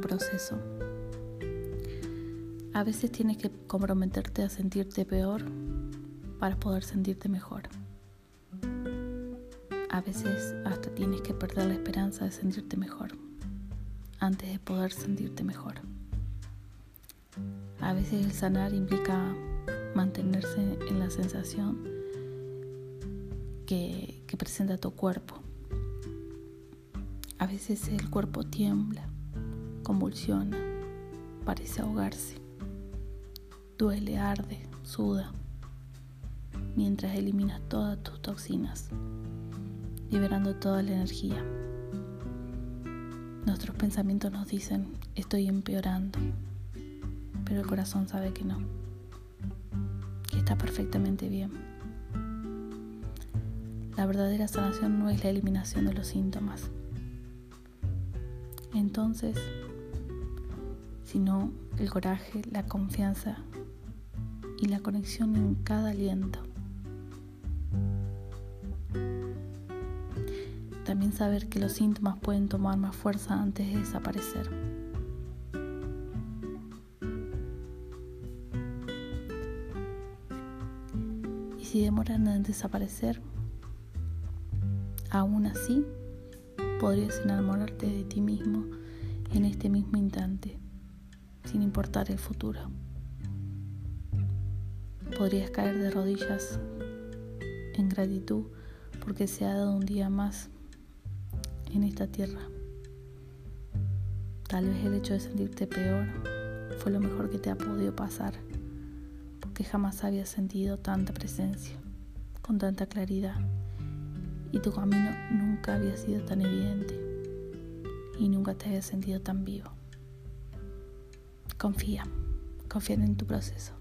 proceso. A veces tienes que comprometerte a sentirte peor para poder sentirte mejor. A veces hasta tienes que perder la esperanza de sentirte mejor antes de poder sentirte mejor. A veces el sanar implica mantenerse en la sensación que presenta tu cuerpo. A veces el cuerpo tiembla, convulsiona, parece ahogarse, duele, arde, suda, mientras eliminas todas tus toxinas, liberando toda la energía. Nuestros pensamientos nos dicen, estoy empeorando, pero el corazón sabe que no, que está perfectamente bien. La verdadera sanación no es la eliminación de los síntomas. Entonces, sino el coraje, la confianza y la conexión en cada aliento. También saber que los síntomas pueden tomar más fuerza antes de desaparecer. Y si demoran en desaparecer, aún así podrías enamorarte de ti mismo en este mismo instante, sin importar el futuro. Podrías caer de rodillas en gratitud porque se ha dado un día más en esta tierra. Tal vez el hecho de sentirte peor fue lo mejor que te ha podido pasar, porque jamás habías sentido tanta presencia, con tanta claridad, y tu camino nunca había sido tan evidente, y nunca te había sentido tan vivo. Confía, confía en tu proceso.